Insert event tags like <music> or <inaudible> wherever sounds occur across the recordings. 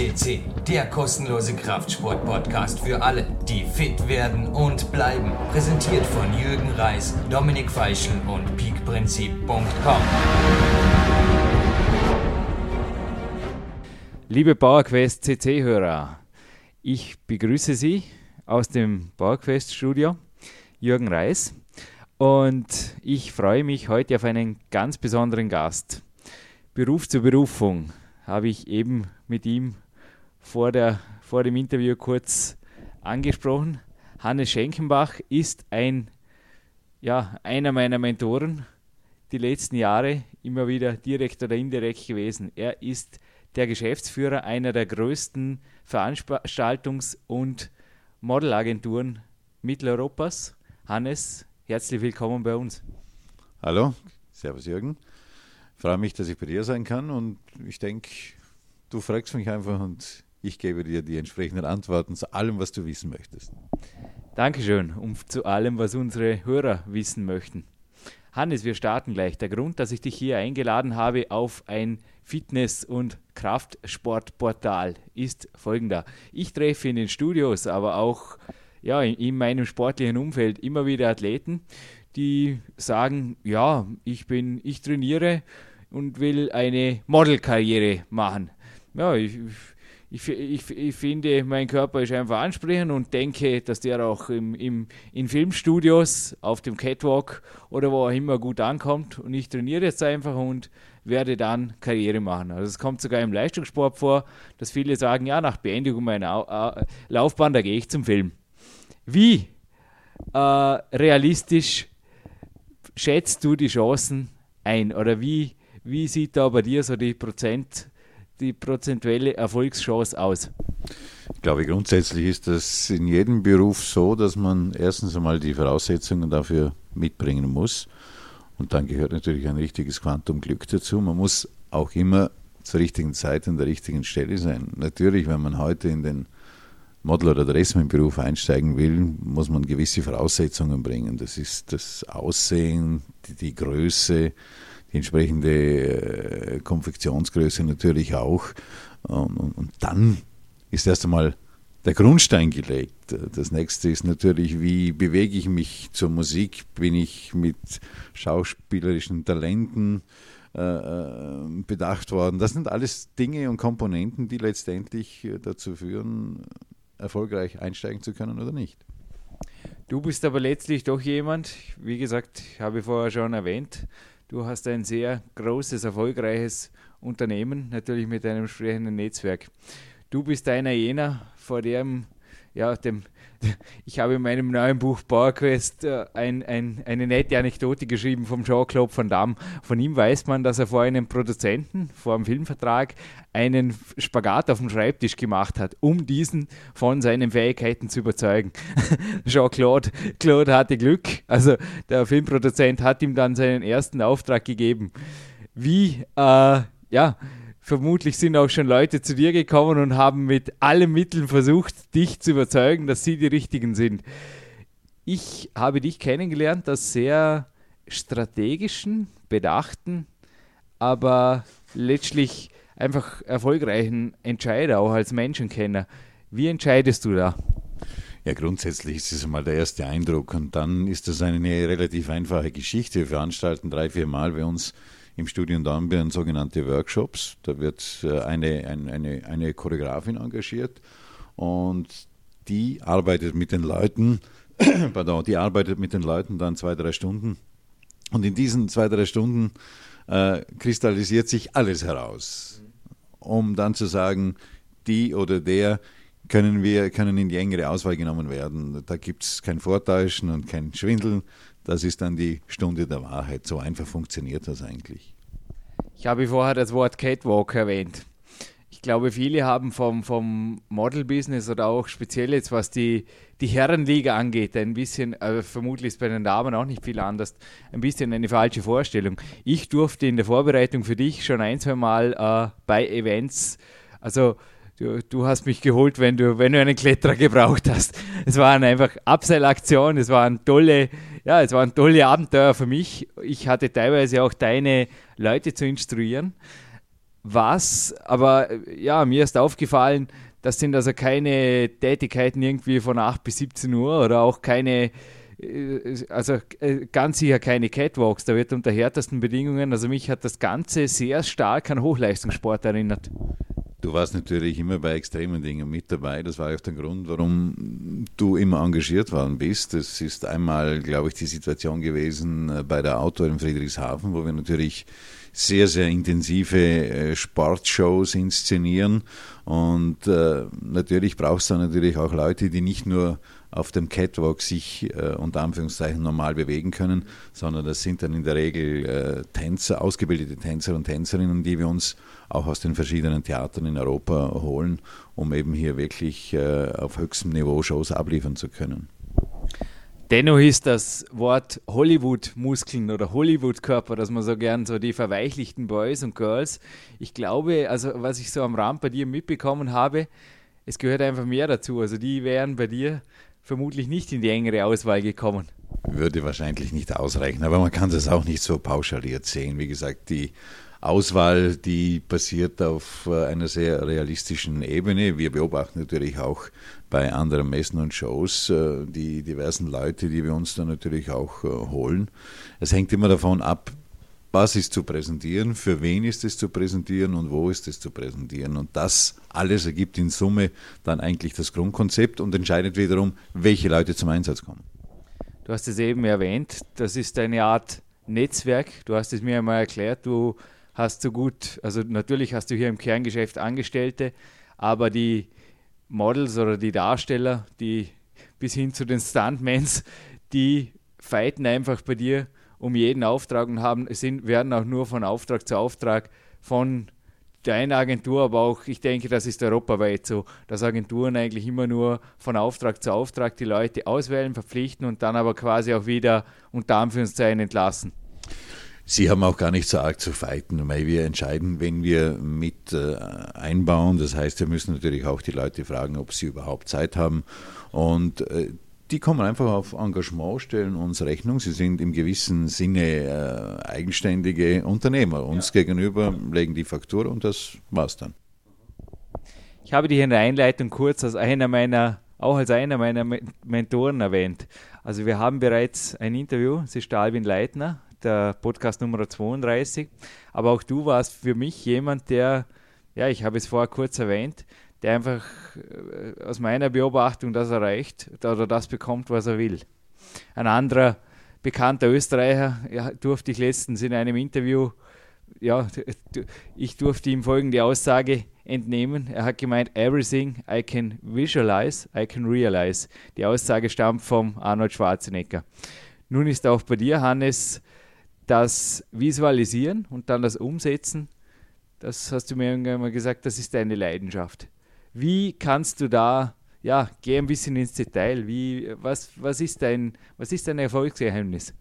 FCC, der kostenlose Kraftsport-Podcast für alle, die fit werden und bleiben. Präsentiert von Jürgen Reis, Dominik Feischl und peakprinzip.com. Liebe PowerQuest CC-Hörer, ich begrüße Sie aus dem PowerQuest-Studio, Jürgen Reis, und ich freue mich heute auf einen ganz besonderen Gast. Beruf zur Berufung habe ich eben mit ihm vor, der, vor dem Interview kurz angesprochen. Hannes Schenkenbach ist ein, ja, einer meiner Mentoren die letzten Jahre immer wieder direkt oder indirekt gewesen. Er ist der Geschäftsführer einer der größten Veranstaltungs- und Modelagenturen Mitteleuropas. Hannes, herzlich willkommen bei uns. Hallo, Servus Jürgen freue mich, dass ich bei dir sein kann und ich denke, du fragst mich einfach und ich gebe dir die entsprechenden Antworten zu allem, was du wissen möchtest. Dankeschön und zu allem, was unsere Hörer wissen möchten. Hannes, wir starten gleich. Der Grund, dass ich dich hier eingeladen habe auf ein Fitness- und Kraftsportportal ist folgender. Ich treffe in den Studios, aber auch ja, in meinem sportlichen Umfeld immer wieder Athleten, die sagen, ja, ich bin, ich trainiere und will eine Modelkarriere machen. Ja, ich, ich, ich, finde, mein Körper ist einfach ansprechend und denke, dass der auch im, im, in Filmstudios, auf dem Catwalk oder wo auch immer gut ankommt. Und ich trainiere jetzt einfach und werde dann Karriere machen. Also es kommt sogar im Leistungssport vor, dass viele sagen, ja, nach Beendigung meiner Laufbahn, da gehe ich zum Film. Wie äh, realistisch schätzt du die Chancen ein? Oder wie wie sieht da bei dir so die Prozent, die prozentuelle Erfolgschance aus? Ich glaube, grundsätzlich ist das in jedem Beruf so, dass man erstens einmal die Voraussetzungen dafür mitbringen muss. Und dann gehört natürlich ein richtiges Quantum Glück dazu. Man muss auch immer zur richtigen Zeit an der richtigen Stelle sein. Natürlich, wenn man heute in den Model- oder Dressman-Beruf einsteigen will, muss man gewisse Voraussetzungen bringen. Das ist das Aussehen, die, die Größe, die entsprechende äh, Konfektionsgröße natürlich auch. Und, und, und dann ist erst einmal der Grundstein gelegt. Das nächste ist natürlich, wie bewege ich mich zur Musik? Bin ich mit schauspielerischen Talenten äh, äh bedacht worden? Das sind alles Dinge und Komponenten, die letztendlich äh, dazu führen, erfolgreich einsteigen zu können oder nicht. Du bist aber letztlich doch jemand, wie gesagt, habe ich vorher schon erwähnt, Du hast ein sehr großes, erfolgreiches Unternehmen, natürlich mit einem entsprechenden Netzwerk. Du bist einer jener, vor dem, ja, dem, ich habe in meinem neuen Buch PowerQuest äh, ein, ein, eine nette Anekdote geschrieben vom Jean-Claude Van Damme. Von ihm weiß man, dass er vor einem Produzenten, vor einem Filmvertrag, einen Spagat auf dem Schreibtisch gemacht hat, um diesen von seinen Fähigkeiten zu überzeugen. <laughs> Jean-Claude Claude hatte Glück. Also der Filmproduzent hat ihm dann seinen ersten Auftrag gegeben. Wie, äh, ja, vermutlich sind auch schon Leute zu dir gekommen und haben mit allen Mitteln versucht, dich zu überzeugen, dass sie die Richtigen sind. Ich habe dich kennengelernt als sehr strategischen, bedachten, aber letztlich einfach erfolgreichen Entscheider, auch als Menschenkenner. Wie entscheidest du da? Ja, grundsätzlich ist es einmal der erste Eindruck und dann ist das eine relativ einfache Geschichte. Wir veranstalten drei, vier Mal bei uns im Studium Dornbirn sogenannte Workshops. Da wird äh, eine, eine, eine Choreografin engagiert und die arbeitet mit den Leuten, <clears throat> pardon, die arbeitet mit den Leuten dann zwei, drei Stunden. Und in diesen zwei, drei Stunden äh, kristallisiert sich alles heraus, um dann zu sagen, die oder der können wir können in die engere Auswahl genommen werden. Da gibt es kein Vortäuschen und kein Schwindeln. Das ist dann die Stunde der Wahrheit. So einfach funktioniert das eigentlich. Ich habe vorher das Wort Catwalk erwähnt. Ich glaube, viele haben vom, vom Model-Business oder auch speziell jetzt, was die, die Herrenliga angeht, ein bisschen, äh, vermutlich ist bei den Damen auch nicht viel anders, ein bisschen eine falsche Vorstellung. Ich durfte in der Vorbereitung für dich schon ein, zwei Mal äh, bei Events, also du, du hast mich geholt, wenn du, wenn du einen Kletterer gebraucht hast. Es waren einfach Abseilaktionen, es waren tolle, ja, es waren tolle Abenteuer für mich. Ich hatte teilweise auch deine Leute zu instruieren. was, aber ja, mir ist aufgefallen, das sind also keine Tätigkeiten irgendwie von 8 bis 17 Uhr oder auch keine, äh, also äh, ganz sicher keine Catwalks. Da wird unter härtesten Bedingungen, also mich hat das Ganze sehr stark an Hochleistungssport erinnert. Du warst natürlich immer bei extremen Dingen mit dabei. Das war auch der Grund, warum du immer engagiert worden bist. Es ist einmal, glaube ich, die Situation gewesen äh, bei der Auto in Friedrichshafen, wo wir natürlich sehr, sehr intensive äh, Sportshows inszenieren. Und äh, natürlich brauchst du natürlich auch Leute, die nicht nur auf dem Catwalk sich äh, unter Anführungszeichen normal bewegen können, sondern das sind dann in der Regel äh, Tänzer, ausgebildete Tänzer und Tänzerinnen, die wir uns auch aus den verschiedenen Theatern in Europa holen, um eben hier wirklich äh, auf höchstem Niveau Shows abliefern zu können. Dennoch ist das Wort Hollywood-Muskeln oder Hollywood-Körper, dass man so gern so die verweichlichten Boys und Girls. Ich glaube, also was ich so am Rand bei dir mitbekommen habe, es gehört einfach mehr dazu. Also die wären bei dir vermutlich nicht in die engere Auswahl gekommen. Würde wahrscheinlich nicht ausreichen, aber man kann das auch nicht so pauschaliert sehen. Wie gesagt, die Auswahl, die basiert auf äh, einer sehr realistischen Ebene. Wir beobachten natürlich auch bei anderen Messen und Shows äh, die diversen Leute, die wir uns dann natürlich auch äh, holen. Es hängt immer davon ab, was ist zu präsentieren, für wen ist es zu präsentieren und wo ist es zu präsentieren. Und das alles ergibt in Summe dann eigentlich das Grundkonzept und entscheidet wiederum, welche Leute zum Einsatz kommen. Du hast es eben erwähnt, das ist eine Art Netzwerk. Du hast es mir einmal erklärt, du hast so gut, also natürlich hast du hier im Kerngeschäft Angestellte, aber die Models oder die Darsteller, die bis hin zu den Stuntmans, die fighten einfach bei dir um jeden Auftrag und haben, sind, werden auch nur von Auftrag zu Auftrag von deiner Agentur, aber auch, ich denke, das ist europaweit so, dass Agenturen eigentlich immer nur von Auftrag zu Auftrag die Leute auswählen, verpflichten und dann aber quasi auch wieder unter Anführungszeichen entlassen. Sie haben auch gar nicht so arg zu fighten, weil wir entscheiden, wenn wir mit äh, einbauen. Das heißt, wir müssen natürlich auch die Leute fragen, ob sie überhaupt Zeit haben. Und die kommen einfach auf Engagement, stellen uns Rechnung. Sie sind im gewissen Sinne äh, eigenständige Unternehmer. Uns ja. gegenüber legen die Faktur und das war's dann. Ich habe dich in der Einleitung kurz als einer meiner, auch als einer meiner Mentoren erwähnt. Also wir haben bereits ein Interview, es ist der Alvin Leitner, der Podcast Nummer 32. Aber auch du warst für mich jemand, der, ja, ich habe es vorher kurz erwähnt, der einfach äh, aus meiner Beobachtung das erreicht oder das bekommt, was er will. Ein anderer bekannter Österreicher ja, durfte ich letztens in einem Interview, ja, ich durfte ihm folgende Aussage entnehmen. Er hat gemeint, everything I can visualize, I can realize. Die Aussage stammt vom Arnold Schwarzenegger. Nun ist auch bei dir, Hannes, das Visualisieren und dann das Umsetzen, das hast du mir irgendwann mal gesagt, das ist deine Leidenschaft. Wie kannst du da, ja, geh ein bisschen ins Detail. Wie, was, was, ist dein, was ist dein Erfolgsgeheimnis?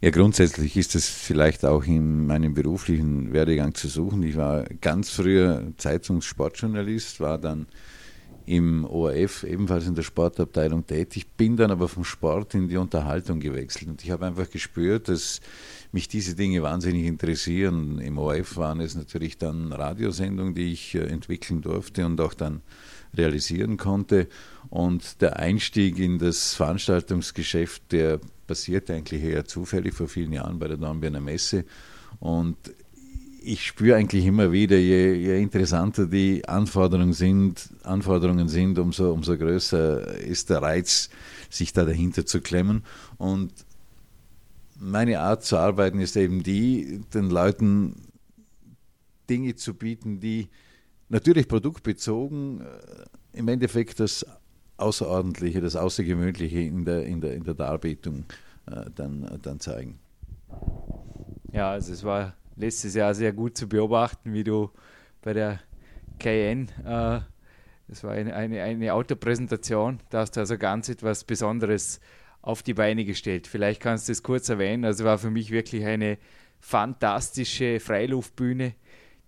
Ja, grundsätzlich ist es vielleicht auch in meinem beruflichen Werdegang zu suchen. Ich war ganz früher Zeitungssportjournalist, war dann im ORF ebenfalls in der Sportabteilung tätig, bin dann aber vom Sport in die Unterhaltung gewechselt und ich habe einfach gespürt, dass mich diese Dinge wahnsinnig interessieren. Im ORF waren es natürlich dann Radiosendungen, die ich äh, entwickeln durfte und auch dann realisieren konnte. Und der Einstieg in das Veranstaltungsgeschäft, der passierte eigentlich eher zufällig vor vielen Jahren bei der Dornbirner Messe. Und ich spüre eigentlich immer wieder, je, je, interessanter die Anforderungen sind, Anforderungen sind, umso, umso größer ist der Reiz, sich da dahinter zu klemmen. Und meine Art zu arbeiten ist eben die, den Leuten Dinge zu bieten, die natürlich produktbezogen äh, im Endeffekt das Außerordentliche, das Außergewöhnliche in der, in der, in der Darbietung äh, dann, dann zeigen. Ja, also es war letztes Jahr sehr gut zu beobachten, wie du bei der Cayenne, äh, das war eine, eine, eine Autopräsentation, da hast du also ganz etwas Besonderes auf die Beine gestellt. Vielleicht kannst du es kurz erwähnen. Also war für mich wirklich eine fantastische Freiluftbühne,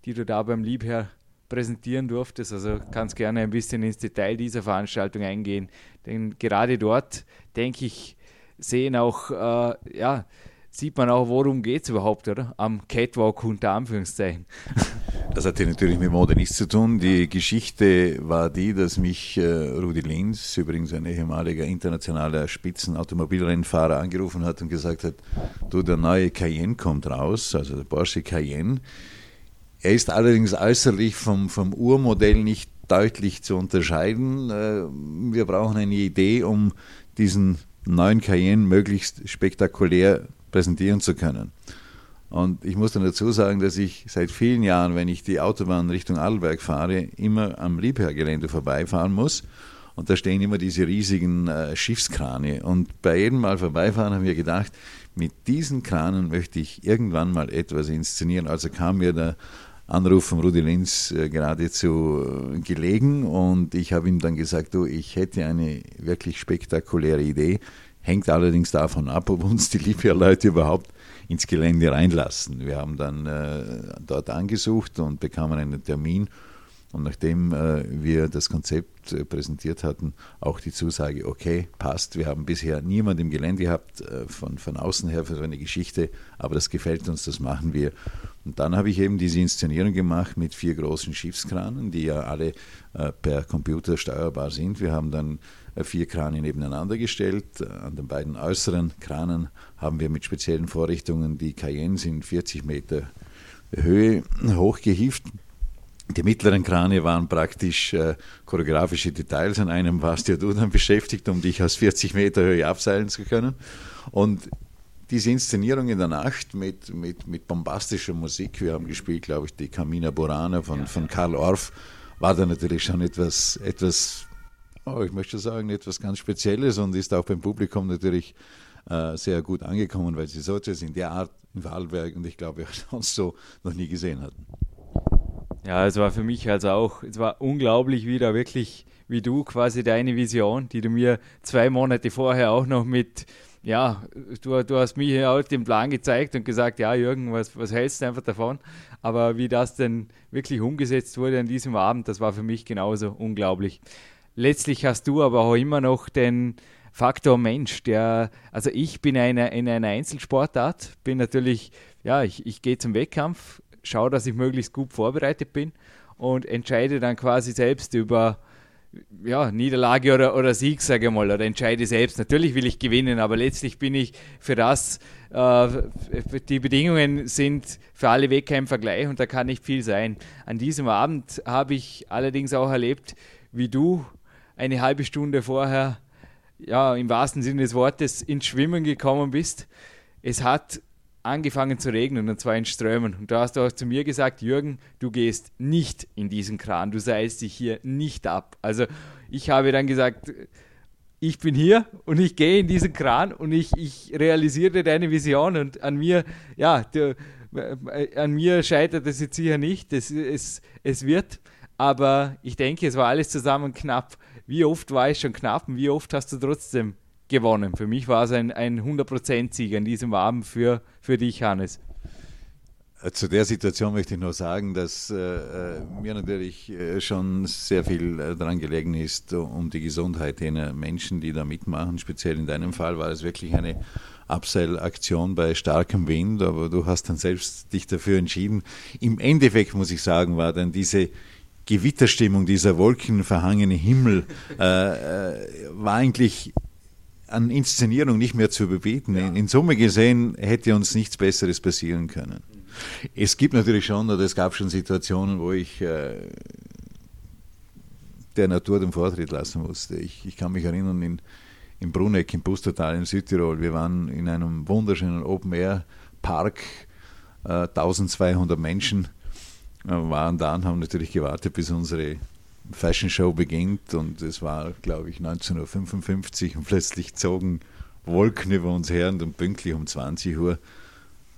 die du da beim Liebherr präsentieren durftest. Also kannst gerne ein bisschen ins Detail dieser Veranstaltung eingehen. Denn gerade dort, denke ich, sehen auch äh, ja, sieht man auch, worum geht es überhaupt, oder? Am Catwalk unter Anführungszeichen. <laughs> Das hatte natürlich mit Mode nichts zu tun. Die Geschichte war die, dass mich äh, Rudi Linz, übrigens ein ehemaliger internationaler Spitzenautomobilrennfahrer, angerufen hat und gesagt hat, du, der neue Cayenne kommt raus, also der Porsche Cayenne. Er ist allerdings äußerlich vom, vom Urmodell nicht deutlich zu unterscheiden. Äh, wir brauchen eine Idee, um diesen neuen Cayenne möglichst spektakulär präsentieren zu können. Und ich muss dann dazu sagen, dass ich seit vielen Jahren, wenn ich die Autobahn Richtung Adelberg fahre, immer am Liebherrgelände vorbeifahren muss. Und da stehen immer diese riesigen äh, Schiffskrane. Und bei jedem Mal vorbeifahren haben wir gedacht, mit diesen Kranen möchte ich irgendwann mal etwas inszenieren. Also kam mir der Anruf von Rudi Linz äh, geradezu äh, gelegen und ich habe ihm dann gesagt, du, ich hätte eine wirklich spektakuläre Idee. Hängt allerdings davon ab, ob uns die Libya-Leute überhaupt ins Gelände reinlassen. Wir haben dann äh, dort angesucht und bekamen einen Termin. Und nachdem äh, wir das Konzept äh, präsentiert hatten, auch die Zusage, okay, passt. Wir haben bisher niemand im Gelände gehabt, äh, von, von außen her für so eine Geschichte, aber das gefällt uns, das machen wir. Und dann habe ich eben diese Inszenierung gemacht mit vier großen Schiffskranen, die ja alle per Computer steuerbar sind. Wir haben dann vier Krane nebeneinander gestellt. An den beiden äußeren Kranen haben wir mit speziellen Vorrichtungen die Cayennes in 40 Meter Höhe hochgehieft. Die mittleren Krane waren praktisch äh, choreografische Details. An einem warst ja du dann beschäftigt, um dich aus 40 Meter Höhe abseilen zu können. Und diese Inszenierung in der Nacht mit, mit, mit bombastischer Musik, wir haben gespielt, glaube ich, die Camina Burana von, von Karl Orff, war da natürlich schon etwas, etwas oh, ich möchte sagen, etwas ganz Spezielles und ist auch beim Publikum natürlich äh, sehr gut angekommen, weil sie so etwas in der Art in Vorarlberg und ich glaube auch <laughs> sonst so noch nie gesehen hatten. Ja, es war für mich also auch, es war unglaublich wieder wirklich wie du quasi deine Vision, die du mir zwei Monate vorher auch noch mit, ja, du, du hast mir auch den Plan gezeigt und gesagt, ja Jürgen, was, was hältst du einfach davon? Aber wie das denn wirklich umgesetzt wurde an diesem Abend, das war für mich genauso unglaublich letztlich hast du aber auch immer noch den Faktor Mensch, der, also ich bin eine, in einer Einzelsportart, bin natürlich, ja, ich, ich gehe zum Wettkampf, schaue, dass ich möglichst gut vorbereitet bin und entscheide dann quasi selbst über ja, Niederlage oder, oder Sieg, sage ich mal, oder entscheide selbst. Natürlich will ich gewinnen, aber letztlich bin ich für das, äh, die Bedingungen sind für alle Wettkämpfer gleich und da kann nicht viel sein. An diesem Abend habe ich allerdings auch erlebt, wie du eine halbe Stunde vorher, ja, im wahrsten Sinne des Wortes, ins Schwimmen gekommen bist. Es hat angefangen zu regnen und zwar in Strömen. Und da hast du auch zu mir gesagt, Jürgen, du gehst nicht in diesen Kran, du seilst dich hier nicht ab. Also ich habe dann gesagt, ich bin hier und ich gehe in diesen Kran und ich, ich realisiere deine Vision und an mir, ja, du, äh, an mir scheitert es jetzt sicher nicht, es, es, es wird, aber ich denke, es war alles zusammen knapp wie oft war es schon knapp und wie oft hast du trotzdem gewonnen? Für mich war es ein, ein 100%-Sieg an diesem Abend für, für dich, Hannes. Äh, zu der Situation möchte ich nur sagen, dass äh, äh, mir natürlich äh, schon sehr viel daran gelegen ist, um die Gesundheit jener Menschen, die da mitmachen. Speziell in deinem Fall war es wirklich eine Abseilaktion bei starkem Wind, aber du hast dann selbst dich dafür entschieden. Im Endeffekt muss ich sagen, war dann diese Gewitterstimmung, dieser wolkenverhangene Himmel, äh, war eigentlich an Inszenierung nicht mehr zu überbieten. Ja. In, in, Summe gesehen hätte uns nichts Besseres passieren können. Es gibt natürlich schon, oder es gab schon Situationen, wo ich äh, der Natur den Vortritt lassen musste. Ich, ich kann mich erinnern, in, in Bruneck, im Pustertal in Südtirol, wir waren in einem wunderschönen Open-Air-Park, äh, 1200 Menschen waren da und haben natürlich gewartet, bis unsere Fashion Show beginnt. Und es war, glaube ich, 19.55 Uhr und plötzlich zogen Wolken über uns her und pünktlich um 20 Uhr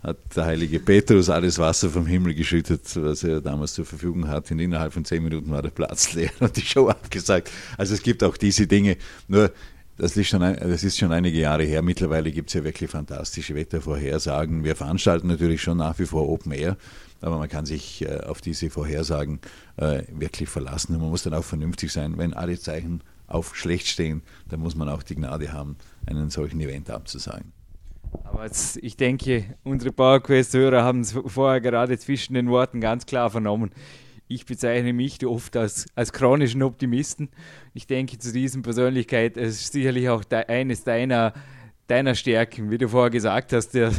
hat der heilige Petrus alles Wasser vom Himmel geschüttet, was er damals zur Verfügung hatte. Und innerhalb von zehn Minuten war der Platz leer und die Show <laughs> abgesagt. Also es gibt auch diese Dinge. Nur das ist, schon, das ist schon einige Jahre her. Mittlerweile gibt es ja wirklich fantastische Wettervorhersagen. Wir veranstalten natürlich schon nach wie vor Open Air aber man kann sich äh, auf diese Vorhersagen äh, wirklich verlassen. Und man muss dann auch vernünftig sein. Wenn alle Zeichen auf schlecht stehen, dann muss man auch die Gnade haben, einen solchen Event abzusagen. Aber jetzt, ich denke, unsere PowerQuest-Hörer haben es vorher gerade zwischen den Worten ganz klar vernommen. Ich bezeichne mich oft als, als chronischen Optimisten. Ich denke, zu diesen Persönlichkeit ist sicherlich auch de, eines deiner, deiner Stärken. Wie du vorher gesagt hast, der,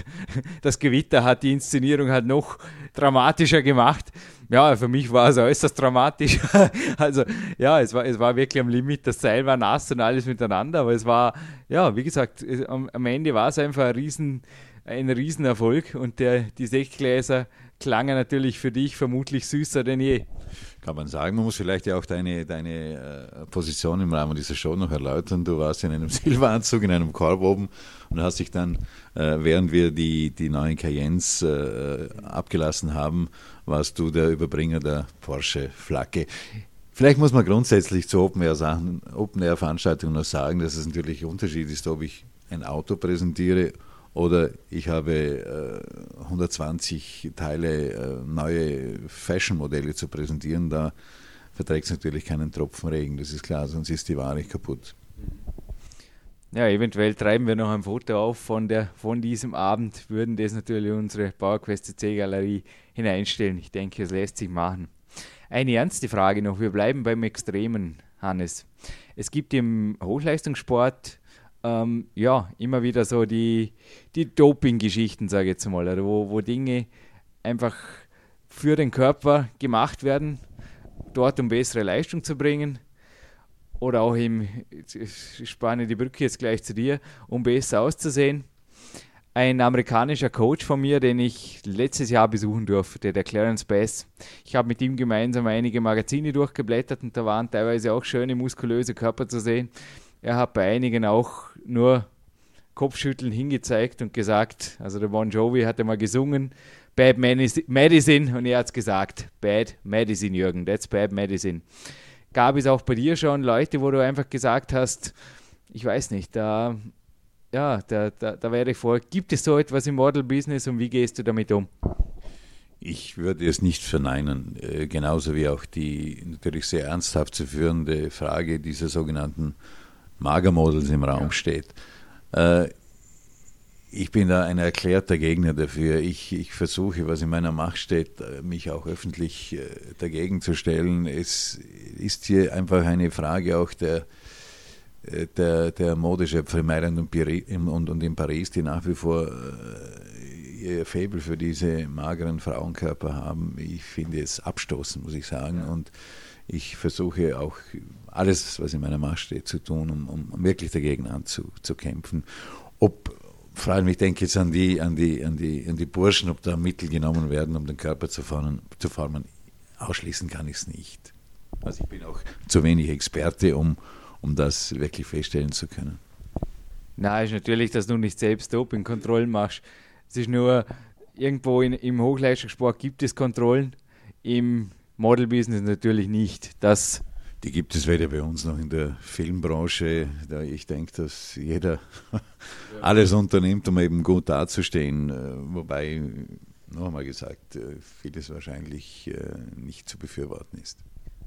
das Gewitter hat die Inszenierung halt noch dramatischer gemacht. Ja, für mich war es äußerst dramatisch. <laughs> also ja, es war, es war wirklich am Limit. Das Seil war nass und alles miteinander. Aber es war, ja, wie gesagt, am, am Ende war es einfach ein riesen ein Riesenerfolg und der, die Sektgläser klangen natürlich für dich vermutlich süßer denn je. Kann man sagen, man muss vielleicht ja auch deine, deine äh, Position im Rahmen dieser Show noch erläutern. Du warst in einem <laughs> Silberanzug, in einem Korb oben und hast dich dann, äh, während wir die, die neuen Cayennes äh, abgelassen haben, warst du der Überbringer der Porsche-Flagge. Vielleicht muss man grundsätzlich zu Open-Air-Veranstaltungen noch sagen, dass es natürlich ein Unterschied ist, ob ich ein Auto präsentiere oder ich habe äh, 120 Teile äh, neue Fashion-Modelle zu präsentieren. Da verträgt es natürlich keinen Tropfen Regen, das ist klar, sonst ist die Ware kaputt. Ja, eventuell treiben wir noch ein Foto auf von, der, von diesem Abend, würden das natürlich unsere PowerQuest C-Galerie hineinstellen. Ich denke, es lässt sich machen. Eine ernste Frage noch, wir bleiben beim Extremen, Hannes. Es gibt im Hochleistungssport ähm, ja, immer wieder so die, die Doping-Geschichten, sage ich jetzt mal, oder wo, wo Dinge einfach für den Körper gemacht werden, dort um bessere Leistung zu bringen. Oder auch im, ich spanne die Brücke jetzt gleich zu dir, um besser auszusehen. Ein amerikanischer Coach von mir, den ich letztes Jahr besuchen durfte, der Clarence Bass. Ich habe mit ihm gemeinsam einige Magazine durchgeblättert und da waren teilweise auch schöne muskulöse Körper zu sehen. Er hat bei einigen auch nur Kopfschütteln hingezeigt und gesagt, also der Bon Jovi hatte mal gesungen, Bad Medicine und er hat es gesagt, Bad Medicine, Jürgen, that's Bad Medicine. Gab es auch bei dir schon Leute, wo du einfach gesagt hast, ich weiß nicht, da, ja, da, da, da wäre ich vor, gibt es so etwas im Model-Business und wie gehst du damit um? Ich würde es nicht verneinen, äh, genauso wie auch die natürlich sehr ernsthaft zu führende Frage dieser sogenannten Magermodels im Raum ja. steht. Äh, ich bin da ein erklärter Gegner dafür. Ich, ich, versuche, was in meiner Macht steht, äh, mich auch öffentlich äh, dagegen zu stellen. Es ist hier einfach eine Frage auch der, der, der Modeschöpfer in Mailand und, und, und, in Paris, die nach wie vor ihr Faible für diese mageren Frauenkörper haben. Ich finde es abstoßend, muss ich sagen. Und ich versuche auch alles, was in meiner Macht steht, zu tun, um, um wirklich dagegen anzukämpfen. Ob, vor allem, ich denke jetzt an die, an, die, an, die, an die Burschen, ob da Mittel genommen werden, um den Körper zu formen, zu formen ausschließen kann ich es nicht. Also ich bin auch zu wenig Experte, um, um das wirklich feststellen zu können. Na, ist natürlich, dass du nicht selbst Dopingkontrollen machst. Es ist nur, irgendwo in, im Hochleistungssport gibt es Kontrollen, im Model-Business natürlich nicht. Das die gibt es weder bei uns noch in der Filmbranche. Da ich denke, dass jeder alles unternimmt, um eben gut dazustehen. Äh, wobei, noch einmal gesagt, äh, vieles wahrscheinlich äh, nicht zu befürworten ist.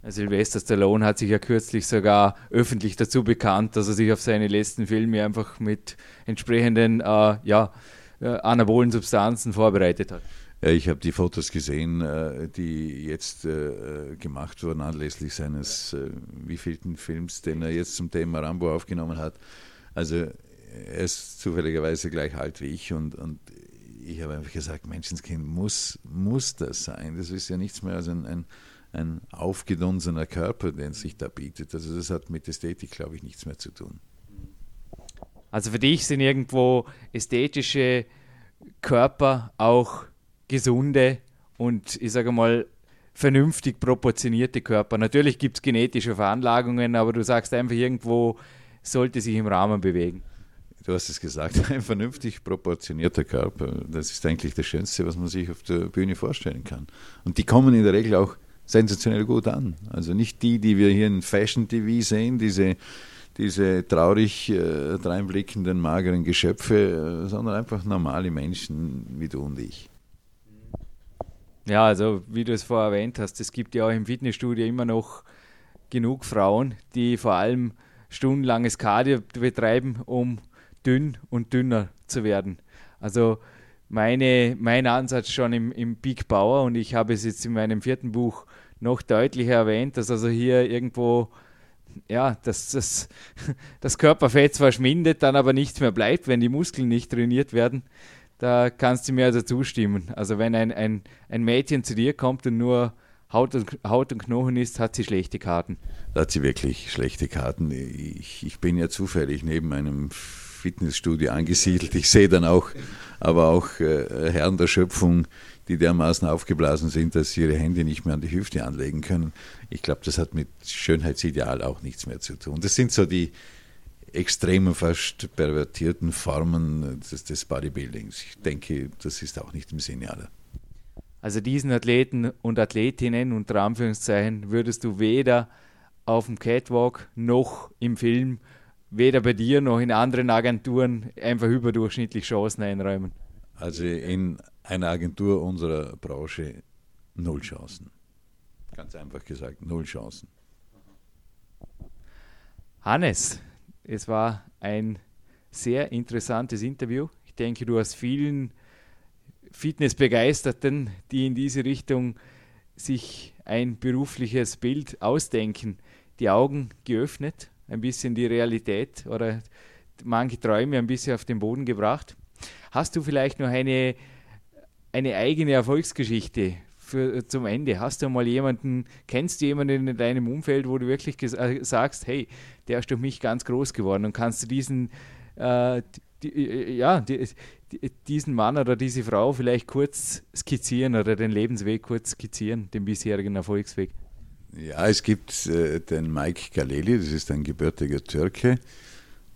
Sylvester Stallone hat sich ja kürzlich sogar öffentlich dazu bekannt, dass er sich auf seine letzten Filme einfach mit entsprechenden äh, ja, anabolen Substanzen vorbereitet hat. Äh, ich habe die Fotos gesehen, äh, die jetzt äh, gemacht wurden anlässlich seines wievielten Films, den er jetzt zum Thema Rambo aufgenommen hat. Also er ist zufälligerweise gleich alt wie ich und, und ich habe einfach gesagt, Menschenskind, muss, muss das sein? Das ist ja nichts mehr als ein, ein, ein aufgedunsener Körper, den sich da bietet. Also das hat mit Ästhetik, glaube ich, nichts mehr zu tun. Also für dich sind irgendwo ästhetische Körper auch gesunde und ich sage mal vernünftig proportionierte Körper. Natürlich gibt es genetische Veranlagungen, aber du sagst einfach irgendwo, sollte sich im Rahmen bewegen. Du hast es gesagt, <laughs> ein vernünftig proportionierter Körper, das ist eigentlich das Schönste, was man sich auf der Bühne vorstellen kann. Und die kommen in der Regel auch sensationell gut an. Also nicht die, die wir hier in Fashion TV sehen, diese, diese traurig äh, dreinblickenden, mageren Geschöpfe, äh, sondern einfach normale Menschen wie du und ich. Ja, also wie du es vorher erwähnt hast, es gibt ja auch im Fitnessstudio immer noch genug Frauen, die vor allem stundenlanges Cardio betreiben, um dünn und dünner zu werden. Also meine, mein Ansatz schon im, im Big Bauer und ich habe es jetzt in meinem vierten Buch noch deutlicher erwähnt, dass also hier irgendwo ja, dass das, <laughs> das Körperfett zwar schwindet, dann aber nichts mehr bleibt, wenn die Muskeln nicht trainiert werden. Da kannst du mir also zustimmen. Also wenn ein, ein, ein Mädchen zu dir kommt und nur Haut und, Haut und Knochen ist, hat sie schlechte Karten. Da hat sie wirklich schlechte Karten. Ich, ich bin ja zufällig neben einem Fitnessstudio angesiedelt. Ich sehe dann auch, aber auch äh, Herren der Schöpfung, die dermaßen aufgeblasen sind, dass sie ihre Hände nicht mehr an die Hüfte anlegen können. Ich glaube, das hat mit Schönheitsideal auch nichts mehr zu tun. Das sind so die extremen, fast pervertierten Formen des, des Bodybuildings. Ich denke, das ist auch nicht im Sinne aller. Also diesen Athleten und Athletinnen unter Anführungszeichen würdest du weder auf dem Catwalk noch im Film, weder bei dir noch in anderen Agenturen einfach überdurchschnittlich Chancen einräumen. Also in einer Agentur unserer Branche null Chancen. Ganz einfach gesagt, null Chancen. Hannes, es war ein sehr interessantes Interview. Ich denke, du hast vielen Fitnessbegeisterten, die in diese Richtung sich ein berufliches Bild ausdenken, die Augen geöffnet, ein bisschen die Realität oder manche Träume ein bisschen auf den Boden gebracht. Hast du vielleicht noch eine, eine eigene Erfolgsgeschichte für, zum Ende? Hast du mal jemanden, kennst du jemanden in deinem Umfeld, wo du wirklich äh, sagst, hey, der ist durch mich ganz groß geworden und kannst du diesen, äh, die, äh, ja, die, diesen Mann oder diese Frau vielleicht kurz skizzieren oder den Lebensweg kurz skizzieren, den bisherigen Erfolgsweg? Ja, es gibt äh, den Mike Galeli, das ist ein gebürtiger Türke.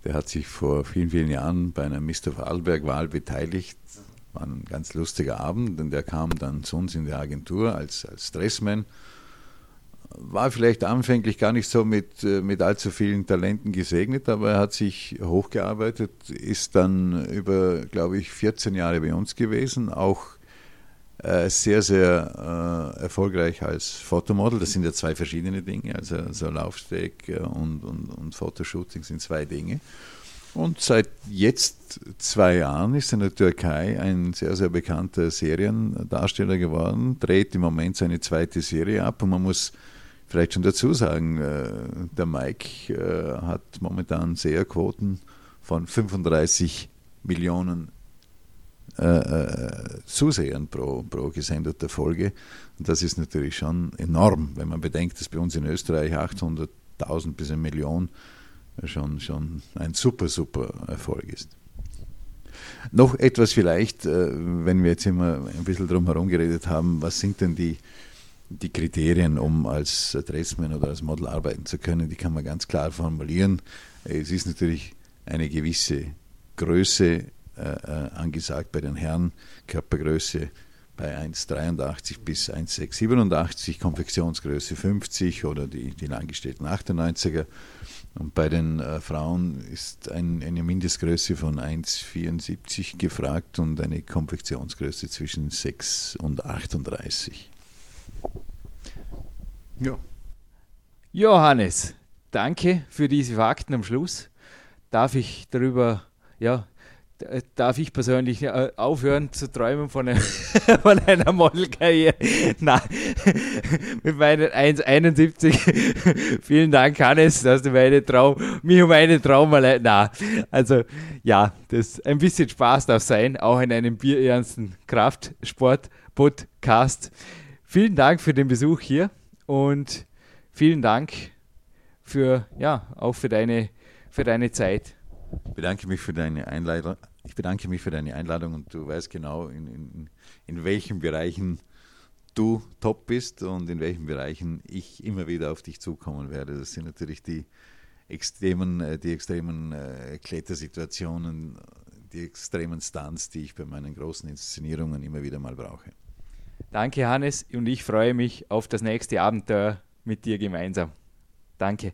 Der hat sich vor vielen, vielen Jahren bei einer Mr. Vorarlberg-Wahl beteiligt. War ein ganz lustiger Abend, denn der kam dann zu uns in die Agentur als, als Stressman war vielleicht anfänglich gar nicht so mit, äh, mit allzu vielen Talenten gesegnet, aber er hat sich hochgearbeitet, ist dann über, glaube ich, 14 Jahre bei uns gewesen, auch äh, sehr, sehr äh, erfolgreich als Fotomodel. Das sind ja zwei verschiedene Dinge, also, also Laufsteg äh, und, und, und Fotoshooting sind zwei Dinge. Und seit jetzt zwei Jahren ist in der Türkei ein sehr, sehr bekannter Seriendarsteller geworden, dreht im Moment seine zweite Serie ab und man muss vielleicht schon dazu sagen, äh, der Mike äh, hat momentan Seherquoten von 35 Millionen äh, Zusehern pro, pro gesendeter Folge. Und das ist natürlich schon enorm, wenn man bedenkt, dass bei uns in Österreich 800.000 bis eine Million schon, schon ein super, super Erfolg ist. Noch etwas vielleicht, wenn wir jetzt immer ein bisschen drum herum geredet haben, was sind denn die, die Kriterien, um als Dressman oder als Model arbeiten zu können, die kann man ganz klar formulieren. Es ist natürlich eine gewisse Größe äh, äh angesagt bei den Herren, Körpergröße bei 1,83 bis 1,687, Konfektionsgröße 50 oder die, die langgestellten 98er. Und bei den äh, Frauen ist ein, eine Mindestgröße von 1,74 gefragt und eine Konfektionsgröße zwischen 6 und 38. Ja. Johannes, danke für diese Fakten am Schluss. Darf ich darüber, ja, darf ich persönlich äh, aufhören zu träumen von, einer, <laughs> von einer Modelkarriere? Nein, <laughs> mit meinen 1,71. <laughs> Vielen Dank, Hannes, dass du meine Traum, mich um einen Traum allein. Na, also ja, das ein bisschen Spaß darf sein, auch in einem bierernsten Kraftsport-Podcast. Vielen Dank für den Besuch hier und vielen Dank für, ja, auch für deine, für deine Zeit. Ich bedanke mich für deine Einladung. Ich bedanke mich für deine Einladung und du weißt genau, in, in, in welchen Bereichen du top bist und in welchen Bereichen ich immer wieder auf dich zukommen werde. Das sind natürlich die extremen, äh, die extremen äh, Klettersituationen, die extremen Stunts, die ich bei meinen großen Inszenierungen immer wieder mal brauche. Danke, Hannes, und ich freue mich auf das nächste Abenteuer mit dir gemeinsam. Danke.